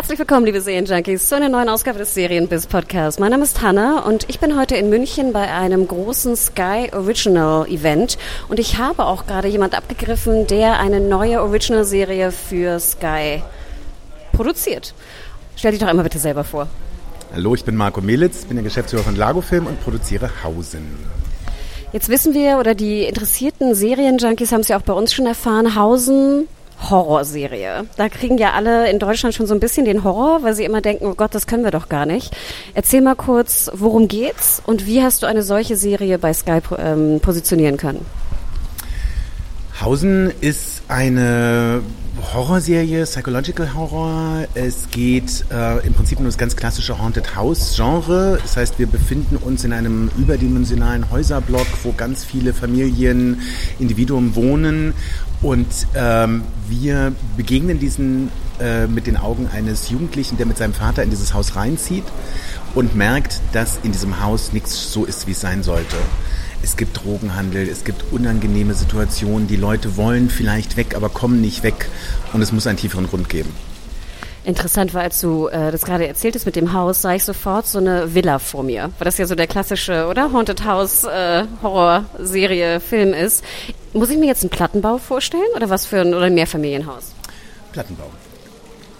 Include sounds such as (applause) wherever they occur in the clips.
Herzlich willkommen, liebe Serienjunkies, zu einer neuen Ausgabe des Serienbiz Podcasts. Mein Name ist Hanna und ich bin heute in München bei einem großen Sky Original Event und ich habe auch gerade jemand abgegriffen, der eine neue Original Serie für Sky produziert. Stell dich doch einmal bitte selber vor. Hallo, ich bin Marco Melitz, bin der Geschäftsführer von Lagofilm und produziere Hausen. Jetzt wissen wir, oder die interessierten Serienjunkies haben es ja auch bei uns schon erfahren, Hausen Horrorserie. Da kriegen ja alle in Deutschland schon so ein bisschen den Horror, weil sie immer denken, oh Gott, das können wir doch gar nicht. Erzähl mal kurz, worum geht's und wie hast du eine solche Serie bei Sky ähm, positionieren können? Hausen ist eine Horrorserie, Psychological Horror. Es geht äh, im Prinzip um das ganz klassische Haunted House Genre. Das heißt, wir befinden uns in einem überdimensionalen Häuserblock, wo ganz viele Familien, Individuen wohnen und ähm, wir begegnen diesen äh, mit den Augen eines Jugendlichen, der mit seinem Vater in dieses Haus reinzieht und merkt, dass in diesem Haus nichts so ist, wie es sein sollte. Es gibt Drogenhandel, es gibt unangenehme Situationen, die Leute wollen vielleicht weg, aber kommen nicht weg und es muss einen tieferen Grund geben. Interessant war, als du äh, das gerade erzähltest mit dem Haus, sah ich sofort so eine Villa vor mir, weil das ja so der klassische, oder? Haunted House äh, Horrorserie, Film ist. Muss ich mir jetzt einen Plattenbau vorstellen oder was für ein oder ein Mehrfamilienhaus? Plattenbau.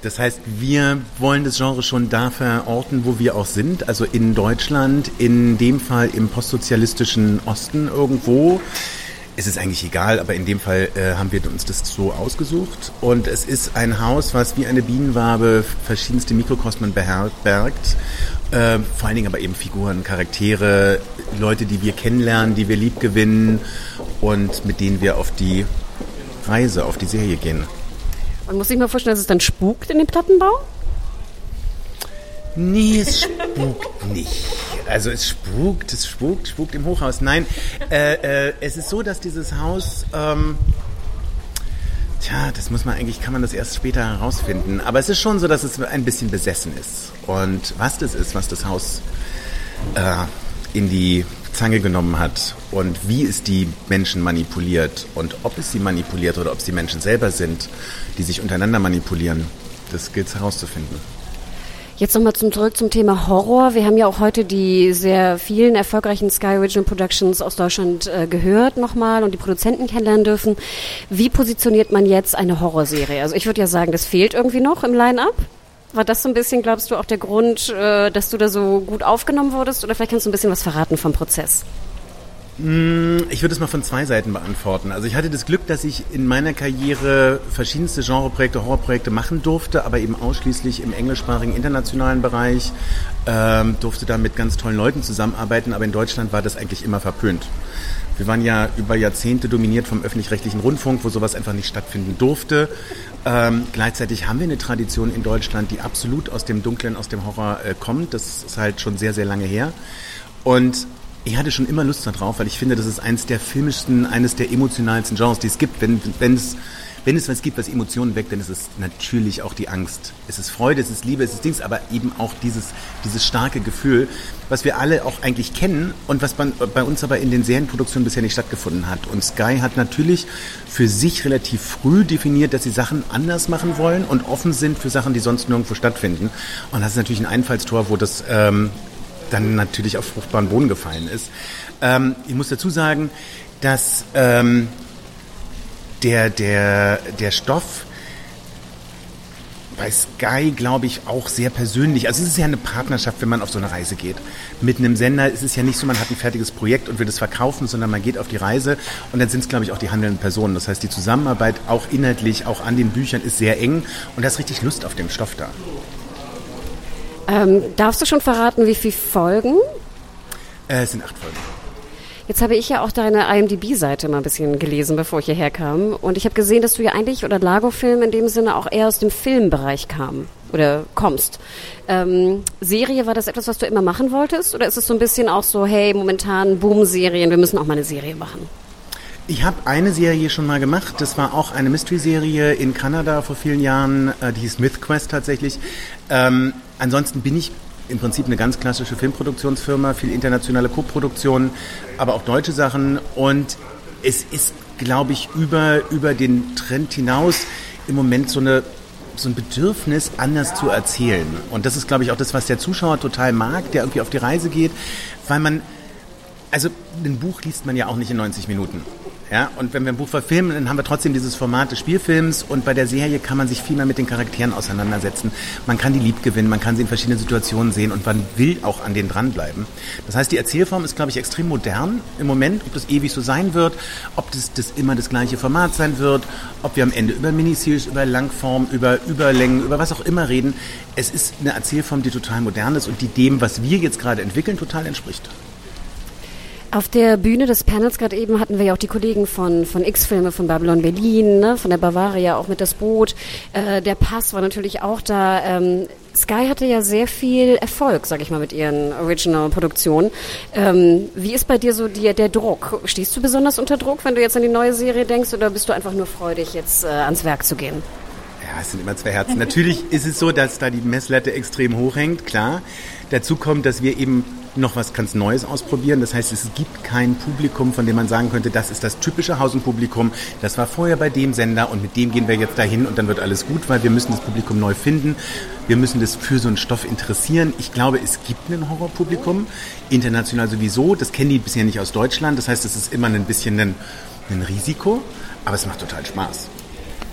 Das heißt, wir wollen das Genre schon da verorten, wo wir auch sind, also in Deutschland, in dem Fall im postsozialistischen Osten irgendwo. Es ist eigentlich egal, aber in dem Fall äh, haben wir uns das so ausgesucht. Und es ist ein Haus, was wie eine Bienenwabe verschiedenste Mikrokosmen beherbergt. Äh, vor allen Dingen aber eben Figuren, Charaktere, Leute, die wir kennenlernen, die wir lieb gewinnen und mit denen wir auf die Reise, auf die Serie gehen. Und muss ich mir vorstellen, dass es dann spukt in dem Plattenbau? Nee, es spukt nicht. Also es spukt, es spukt, spukt im Hochhaus. Nein, äh, äh, es ist so, dass dieses Haus, ähm, tja, das muss man eigentlich, kann man das erst später herausfinden. Aber es ist schon so, dass es ein bisschen besessen ist. Und was das ist, was das Haus äh, in die Zange genommen hat und wie es die Menschen manipuliert und ob es sie manipuliert oder ob es die Menschen selber sind, die sich untereinander manipulieren, das gilt es herauszufinden. Jetzt nochmal zum, zurück zum Thema Horror. Wir haben ja auch heute die sehr vielen erfolgreichen Sky Original Productions aus Deutschland äh, gehört nochmal und die Produzenten kennenlernen dürfen. Wie positioniert man jetzt eine Horrorserie? Also ich würde ja sagen, das fehlt irgendwie noch im Line-Up. War das so ein bisschen, glaubst du, auch der Grund, äh, dass du da so gut aufgenommen wurdest? Oder vielleicht kannst du ein bisschen was verraten vom Prozess? Mm, ich würde es mal von zwei Seiten beantworten. Also ich hatte das Glück, dass ich in meiner Karriere verschiedenste Genreprojekte, Horrorprojekte machen durfte, aber eben ausschließlich im englischsprachigen internationalen Bereich, ähm, durfte da mit ganz tollen Leuten zusammenarbeiten, aber in Deutschland war das eigentlich immer verpönt. Wir waren ja über Jahrzehnte dominiert vom öffentlich-rechtlichen Rundfunk, wo sowas einfach nicht stattfinden durfte. Ähm, gleichzeitig haben wir eine Tradition in Deutschland, die absolut aus dem Dunklen, aus dem Horror äh, kommt. Das ist halt schon sehr, sehr lange her. Und ich hatte schon immer Lust darauf, weil ich finde, das ist eines der filmischsten, eines der emotionalsten Genres, die es gibt. Wenn, wenn es wenn es was gibt, was Emotionen weckt, dann ist es natürlich auch die Angst. Es ist Freude, es ist Liebe, es ist Dings, aber eben auch dieses, dieses starke Gefühl, was wir alle auch eigentlich kennen und was bei uns aber in den Serienproduktionen bisher nicht stattgefunden hat. Und Sky hat natürlich für sich relativ früh definiert, dass sie Sachen anders machen wollen und offen sind für Sachen, die sonst nirgendwo stattfinden. Und das ist natürlich ein Einfallstor, wo das ähm, dann natürlich auf fruchtbaren Boden gefallen ist. Ähm, ich muss dazu sagen, dass ähm, der, der, der Stoff bei Sky, glaube ich, auch sehr persönlich. Also es ist ja eine Partnerschaft, wenn man auf so eine Reise geht. Mit einem Sender ist es ja nicht so, man hat ein fertiges Projekt und will es verkaufen, sondern man geht auf die Reise und dann sind es, glaube ich, auch die handelnden Personen. Das heißt, die Zusammenarbeit auch inhaltlich, auch an den Büchern ist sehr eng und da ist richtig Lust auf dem Stoff da. Ähm, darfst du schon verraten, wie viele Folgen? Äh, es sind acht Folgen. Jetzt habe ich ja auch deine IMDb-Seite mal ein bisschen gelesen, bevor ich hierher kam. Und ich habe gesehen, dass du ja eigentlich, oder Lago-Film in dem Sinne auch eher aus dem Filmbereich kam oder kommst. Ähm, Serie, war das etwas, was du immer machen wolltest? Oder ist es so ein bisschen auch so, hey, momentan Boom-Serien, wir müssen auch mal eine Serie machen? Ich habe eine Serie schon mal gemacht. Das war auch eine Mystery-Serie in Kanada vor vielen Jahren. Äh, die hieß Myth Quest tatsächlich. Ähm, ansonsten bin ich im Prinzip eine ganz klassische Filmproduktionsfirma, viel internationale Co-Produktion, aber auch deutsche Sachen. Und es ist, glaube ich, über, über den Trend hinaus im Moment so eine so ein Bedürfnis, anders zu erzählen. Und das ist, glaube ich, auch das, was der Zuschauer total mag, der irgendwie auf die Reise geht, weil man, also ein Buch liest man ja auch nicht in 90 Minuten. Ja, und wenn wir ein Buch verfilmen, dann haben wir trotzdem dieses Format des Spielfilms und bei der Serie kann man sich viel mehr mit den Charakteren auseinandersetzen. Man kann die lieb gewinnen, man kann sie in verschiedenen Situationen sehen und man will auch an denen dranbleiben. Das heißt, die Erzählform ist, glaube ich, extrem modern im Moment. Ob das ewig so sein wird, ob das, das immer das gleiche Format sein wird, ob wir am Ende über Miniseries, über Langform, über Überlängen, über was auch immer reden. Es ist eine Erzählform, die total modern ist und die dem, was wir jetzt gerade entwickeln, total entspricht. Auf der Bühne des Panels gerade eben hatten wir ja auch die Kollegen von, von X-Filme, von Babylon Berlin, ne, von der Bavaria, auch mit das Boot. Äh, der Pass war natürlich auch da. Ähm, Sky hatte ja sehr viel Erfolg, sag ich mal, mit ihren Original-Produktionen. Ähm, wie ist bei dir so die, der Druck? Stehst du besonders unter Druck, wenn du jetzt an die neue Serie denkst, oder bist du einfach nur freudig, jetzt äh, ans Werk zu gehen? Ja, es sind immer zwei Herzen. Natürlich ist es so, dass da die Messlatte extrem hoch hängt, klar. Dazu kommt, dass wir eben noch was ganz Neues ausprobieren. Das heißt, es gibt kein Publikum, von dem man sagen könnte, das ist das typische Hausenpublikum. Das war vorher bei dem Sender und mit dem gehen wir jetzt dahin und dann wird alles gut, weil wir müssen das Publikum neu finden. Wir müssen das für so einen Stoff interessieren. Ich glaube, es gibt ein Horrorpublikum, international sowieso. Das kennen die bisher nicht aus Deutschland. Das heißt, es ist immer ein bisschen ein, ein Risiko, aber es macht total Spaß.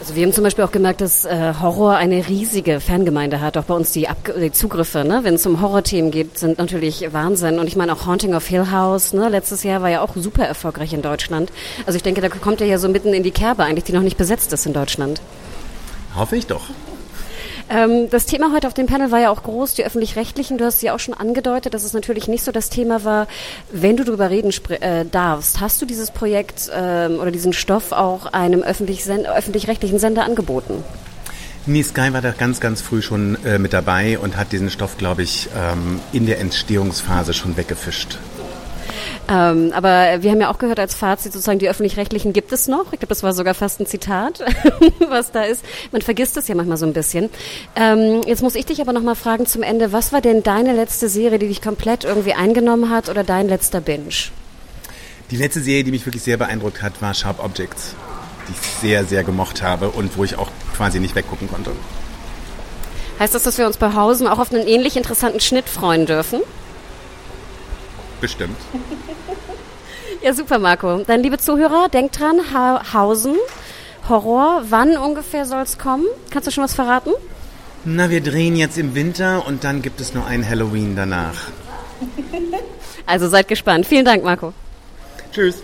Also wir haben zum Beispiel auch gemerkt, dass äh, Horror eine riesige Fangemeinde hat. Auch bei uns die, Ab die Zugriffe, ne? wenn es um Horrorthemen geht, sind natürlich Wahnsinn. Und ich meine auch Haunting of Hill House, ne? letztes Jahr war ja auch super erfolgreich in Deutschland. Also ich denke, da kommt er ja so mitten in die Kerbe eigentlich, die noch nicht besetzt ist in Deutschland. Hoffe ich doch. Ähm, das Thema heute auf dem Panel war ja auch groß, die öffentlich-rechtlichen. Du hast ja auch schon angedeutet, dass es natürlich nicht so das Thema war, wenn du darüber reden äh, darfst. Hast du dieses Projekt ähm, oder diesen Stoff auch einem öffentlich-rechtlichen Sender angeboten? Nee, Sky war da ganz, ganz früh schon äh, mit dabei und hat diesen Stoff, glaube ich, ähm, in der Entstehungsphase schon weggefischt. Ähm, aber wir haben ja auch gehört als Fazit sozusagen, die öffentlich-rechtlichen gibt es noch. Ich glaube, das war sogar fast ein Zitat, (laughs) was da ist. Man vergisst es ja manchmal so ein bisschen. Ähm, jetzt muss ich dich aber nochmal fragen zum Ende, was war denn deine letzte Serie, die dich komplett irgendwie eingenommen hat oder dein letzter Binge? Die letzte Serie, die mich wirklich sehr beeindruckt hat, war Sharp Objects, die ich sehr, sehr gemocht habe und wo ich auch quasi nicht weggucken konnte. Heißt das, dass wir uns bei Hausen auch auf einen ähnlich interessanten Schnitt freuen dürfen? Bestimmt. (laughs) Ja, super, Marco. Dann, liebe Zuhörer, denkt dran, ha Hausen, Horror. Wann ungefähr soll es kommen? Kannst du schon was verraten? Na, wir drehen jetzt im Winter und dann gibt es nur ein Halloween danach. (laughs) Also seid gespannt. Vielen Dank, Marco. Tschüss.